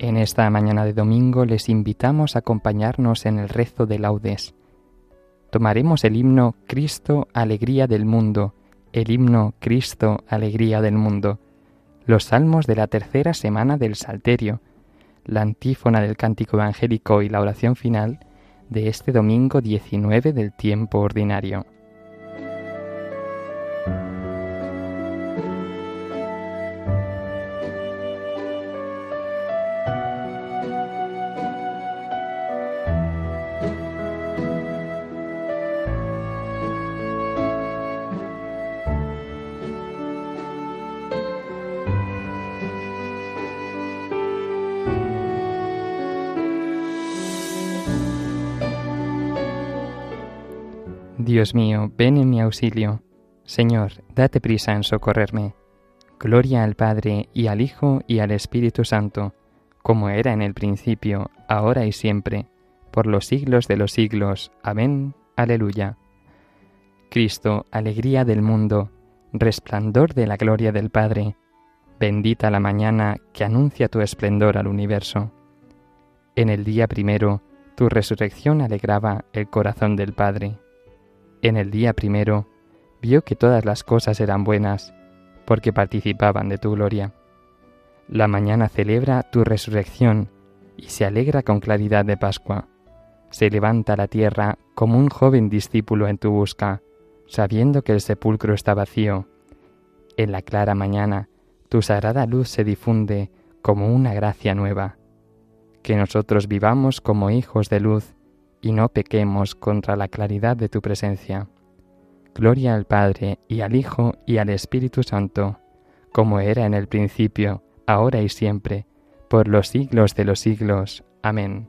En esta mañana de domingo les invitamos a acompañarnos en el rezo de laudes. Tomaremos el himno Cristo, Alegría del Mundo, el himno Cristo, Alegría del Mundo, los salmos de la tercera semana del Salterio, la antífona del cántico evangélico y la oración final de este domingo 19 del tiempo ordinario. Dios mío, ven en mi auxilio. Señor, date prisa en socorrerme. Gloria al Padre y al Hijo y al Espíritu Santo, como era en el principio, ahora y siempre, por los siglos de los siglos. Amén. Aleluya. Cristo, alegría del mundo, resplandor de la gloria del Padre, bendita la mañana que anuncia tu esplendor al universo. En el día primero, tu resurrección alegraba el corazón del Padre en el día primero, vio que todas las cosas eran buenas, porque participaban de tu gloria. La mañana celebra tu resurrección y se alegra con claridad de Pascua. Se levanta la tierra como un joven discípulo en tu busca, sabiendo que el sepulcro está vacío. En la clara mañana, tu sagrada luz se difunde como una gracia nueva. Que nosotros vivamos como hijos de luz y no pequemos contra la claridad de tu presencia. Gloria al Padre y al Hijo y al Espíritu Santo, como era en el principio, ahora y siempre, por los siglos de los siglos. Amén.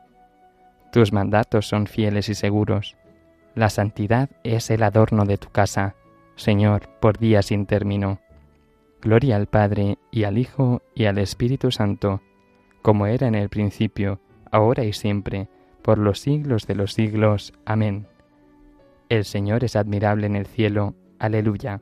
Tus mandatos son fieles y seguros. La santidad es el adorno de tu casa, Señor, por día sin término. Gloria al Padre y al Hijo y al Espíritu Santo, como era en el principio, ahora y siempre, por los siglos de los siglos. Amén. El Señor es admirable en el cielo. Aleluya.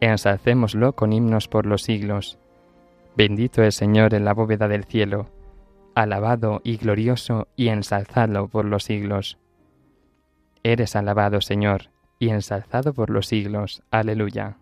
ensalcémoslo con himnos por los siglos. Bendito el Señor en la bóveda del cielo, alabado y glorioso y ensalzado por los siglos. Eres alabado, Señor, y ensalzado por los siglos. Aleluya.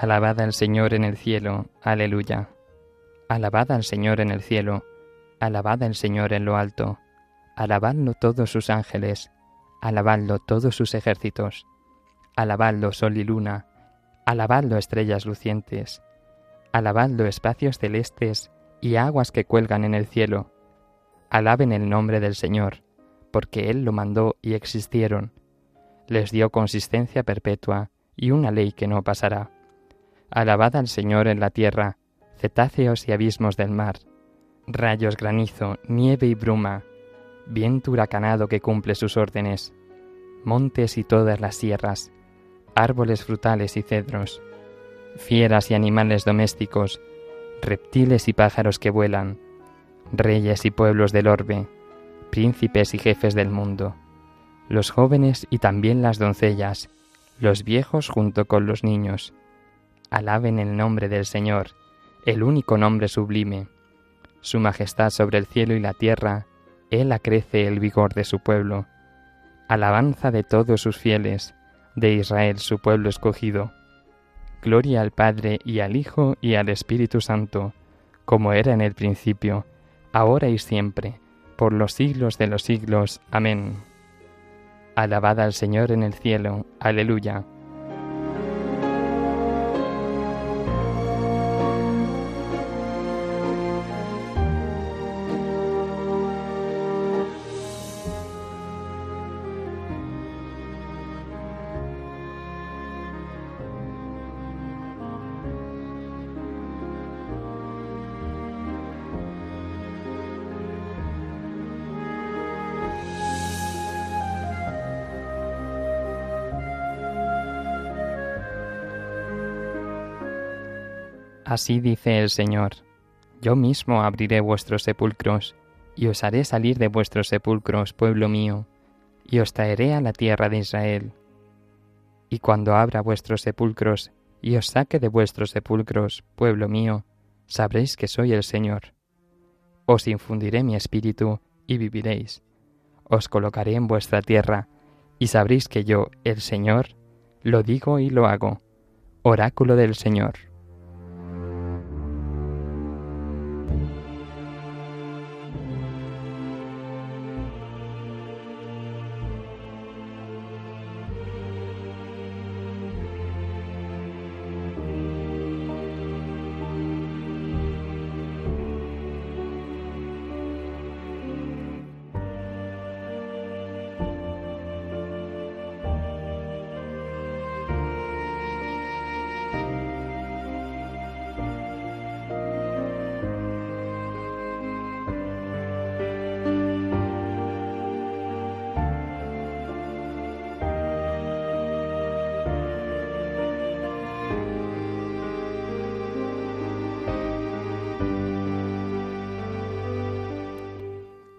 Alabad al Señor en el cielo, aleluya. Alabad al Señor en el cielo, alabad al Señor en lo alto, alabadlo todos sus ángeles, alabadlo todos sus ejércitos, alabadlo sol y luna, alabadlo estrellas lucientes, alabadlo espacios celestes y aguas que cuelgan en el cielo. Alaben el nombre del Señor, porque Él lo mandó y existieron. Les dio consistencia perpetua y una ley que no pasará Alabad al Señor en la tierra, cetáceos y abismos del mar, rayos, granizo, nieve y bruma, viento huracanado que cumple sus órdenes, montes y todas las sierras, árboles frutales y cedros, fieras y animales domésticos, reptiles y pájaros que vuelan, reyes y pueblos del orbe, príncipes y jefes del mundo, los jóvenes y también las doncellas, los viejos junto con los niños, Alaben el nombre del Señor, el único nombre sublime. Su majestad sobre el cielo y la tierra, Él acrece el vigor de su pueblo. Alabanza de todos sus fieles, de Israel su pueblo escogido. Gloria al Padre y al Hijo y al Espíritu Santo, como era en el principio, ahora y siempre, por los siglos de los siglos. Amén. Alabad al Señor en el cielo. Aleluya. Así dice el Señor, yo mismo abriré vuestros sepulcros, y os haré salir de vuestros sepulcros, pueblo mío, y os traeré a la tierra de Israel. Y cuando abra vuestros sepulcros, y os saque de vuestros sepulcros, pueblo mío, sabréis que soy el Señor. Os infundiré mi espíritu, y viviréis. Os colocaré en vuestra tierra, y sabréis que yo, el Señor, lo digo y lo hago. Oráculo del Señor.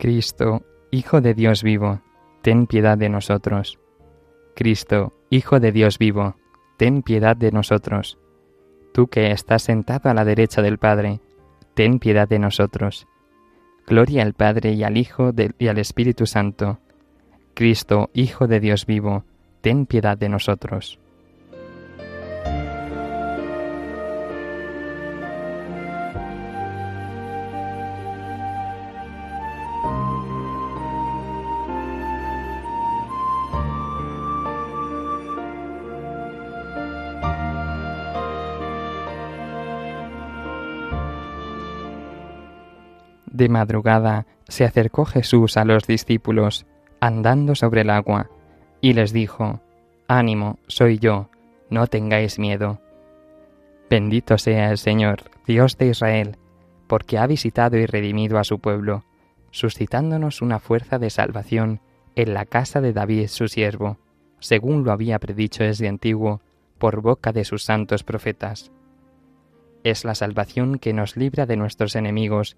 Cristo, Hijo de Dios vivo, ten piedad de nosotros. Cristo, Hijo de Dios vivo, ten piedad de nosotros. Tú que estás sentado a la derecha del Padre, ten piedad de nosotros. Gloria al Padre y al Hijo y al Espíritu Santo. Cristo, Hijo de Dios vivo, ten piedad de nosotros. De madrugada se acercó Jesús a los discípulos, andando sobre el agua, y les dijo, Ánimo, soy yo, no tengáis miedo. Bendito sea el Señor, Dios de Israel, porque ha visitado y redimido a su pueblo, suscitándonos una fuerza de salvación en la casa de David su siervo, según lo había predicho desde antiguo por boca de sus santos profetas. Es la salvación que nos libra de nuestros enemigos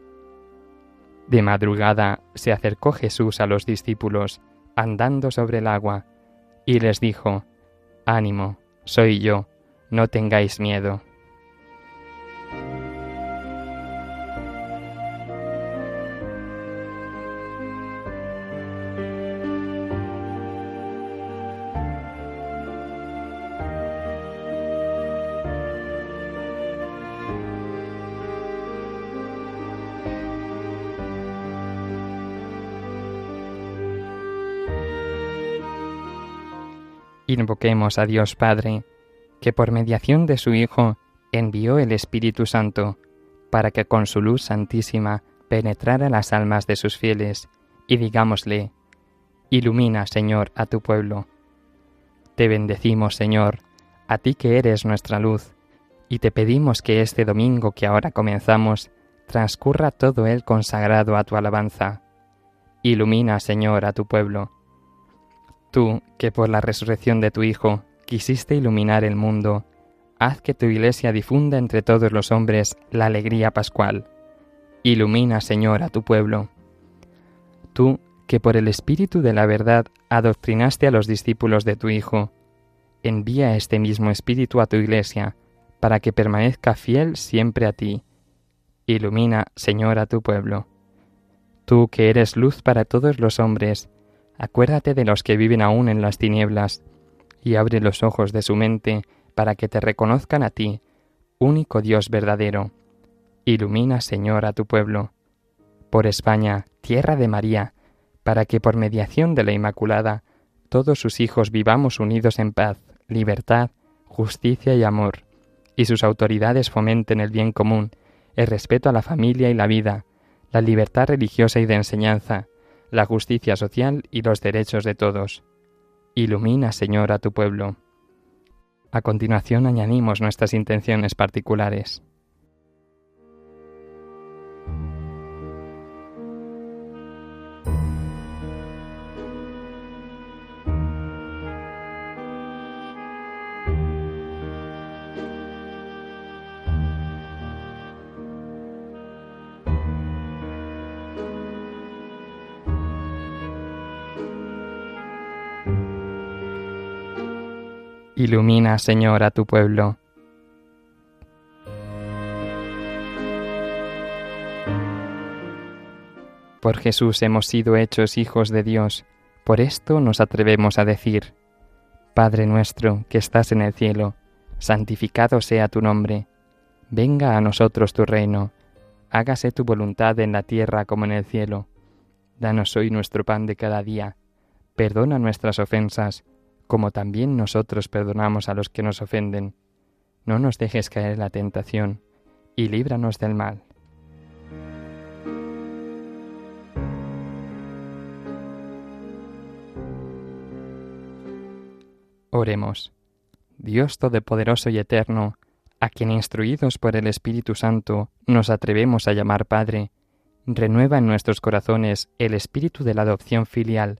De madrugada se acercó Jesús a los discípulos, andando sobre el agua, y les dijo, Ánimo, soy yo, no tengáis miedo. Invoquemos a Dios Padre, que por mediación de su Hijo envió el Espíritu Santo, para que con su luz santísima penetrara las almas de sus fieles, y digámosle, Ilumina, Señor, a tu pueblo. Te bendecimos, Señor, a ti que eres nuestra luz, y te pedimos que este domingo que ahora comenzamos transcurra todo él consagrado a tu alabanza. Ilumina, Señor, a tu pueblo Tú, que por la resurrección de tu Hijo quisiste iluminar el mundo, haz que tu Iglesia difunda entre todos los hombres la alegría pascual. Ilumina, Señor, a tu pueblo. Tú, que por el Espíritu de la verdad adoctrinaste a los discípulos de tu Hijo, envía este mismo Espíritu a tu Iglesia, para que permanezca fiel siempre a ti. Ilumina, Señor, a tu pueblo. Tú que eres luz para todos los hombres, Acuérdate de los que viven aún en las tinieblas, y abre los ojos de su mente para que te reconozcan a ti, único Dios verdadero. Ilumina, Señor, a tu pueblo. Por España, tierra de María, para que por mediación de la Inmaculada todos sus hijos vivamos unidos en paz, libertad, justicia y amor, y sus autoridades fomenten el bien común, el respeto a la familia y la vida, la libertad religiosa y de enseñanza, la justicia social y los derechos de todos. Ilumina, Señor, a tu pueblo. A continuación añadimos nuestras intenciones particulares. Ilumina, Señor, a tu pueblo. Por Jesús hemos sido hechos hijos de Dios, por esto nos atrevemos a decir, Padre nuestro que estás en el cielo, santificado sea tu nombre, venga a nosotros tu reino, hágase tu voluntad en la tierra como en el cielo. Danos hoy nuestro pan de cada día. Perdona nuestras ofensas, como también nosotros perdonamos a los que nos ofenden. No nos dejes caer en la tentación, y líbranos del mal. Oremos. Dios Todopoderoso y Eterno, a quien instruidos por el Espíritu Santo nos atrevemos a llamar Padre, renueva en nuestros corazones el espíritu de la adopción filial,